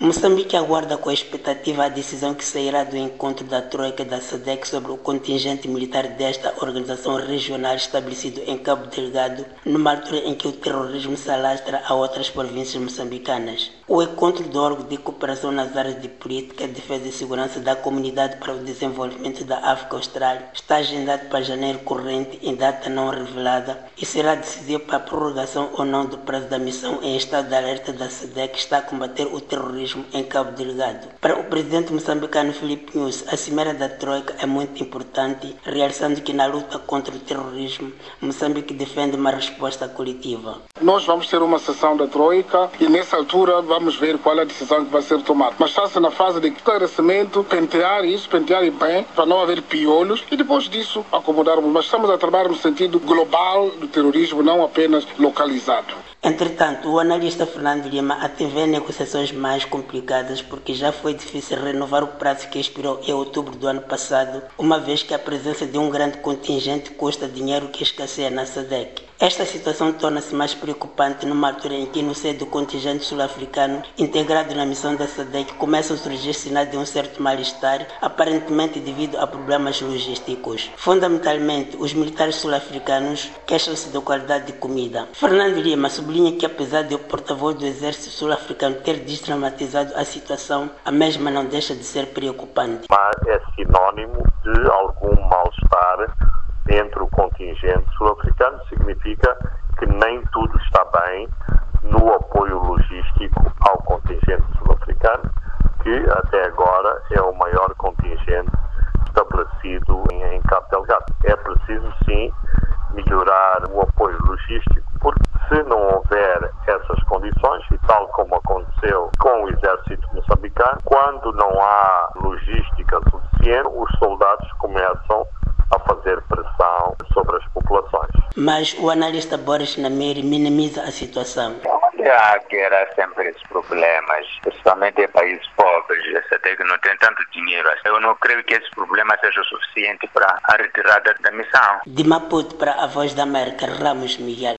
Moçambique aguarda com expectativa a decisão que sairá do encontro da Troika da SADEC sobre o contingente militar desta organização regional estabelecido em Cabo Delgado, numa altura em que o terrorismo se alastra a outras províncias moçambicanas. O encontro do órgão de cooperação nas áreas de política, defesa e segurança da Comunidade para o Desenvolvimento da África Austral está agendado para janeiro corrente em data não revelada e será decisivo para a prorrogação ou não do prazo da missão em estado de alerta da SADEC que está a combater o terrorismo em Cabo Delgado. Para o presidente moçambicano Filipe Nunes, a cimeira da Troika é muito importante, realçando que na luta contra o terrorismo, Moçambique defende uma resposta coletiva. Nós vamos ter uma sessão da Troika e nessa altura vamos ver qual é a decisão que vai ser tomada. Mas está-se na fase de esclarecimento, pentear isso, pentear bem, para não haver piolhos e depois disso acomodarmos. Mas estamos a trabalhar no sentido global do terrorismo, não apenas localizado. Entretanto, o analista Fernando Lima ateve negociações mais complicadas porque já foi difícil renovar o prazo que expirou em outubro do ano passado, uma vez que a presença de um grande contingente custa dinheiro que escasseia na SADEC. Esta situação torna-se mais preocupante numa altura em que, no seio do contingente sul-africano integrado na missão da SADEC, começam a surgir sinais de um certo mal-estar, aparentemente devido a problemas logísticos. Fundamentalmente, os militares sul-africanos queixam-se da qualidade de comida. Fernando Lima sublinha que, apesar de o porta-voz do exército sul-africano ter desdramatizado a situação, a mesma não deixa de ser preocupante. Mas é sinônimo de algum mal-estar entre o contingente sul-africano significa que nem tudo está bem no apoio logístico ao contingente sul-africano, que até agora é o maior contingente estabelecido em, em Cabo Delgado. É preciso sim melhorar o apoio logístico, porque se não tal como aconteceu com o exército moçambicano, quando não há logística suficiente, os soldados começam a fazer pressão sobre as populações. Mas o analista Boris Namiri minimiza a situação. Onde há guerra sempre esses problemas, principalmente em países pobres, até que não tem tanto dinheiro. Eu não creio que esse problema seja suficiente para a retirada da missão. De Maputo para a Voz da América, Ramos Miguel.